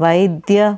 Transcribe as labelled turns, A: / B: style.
A: वैद्य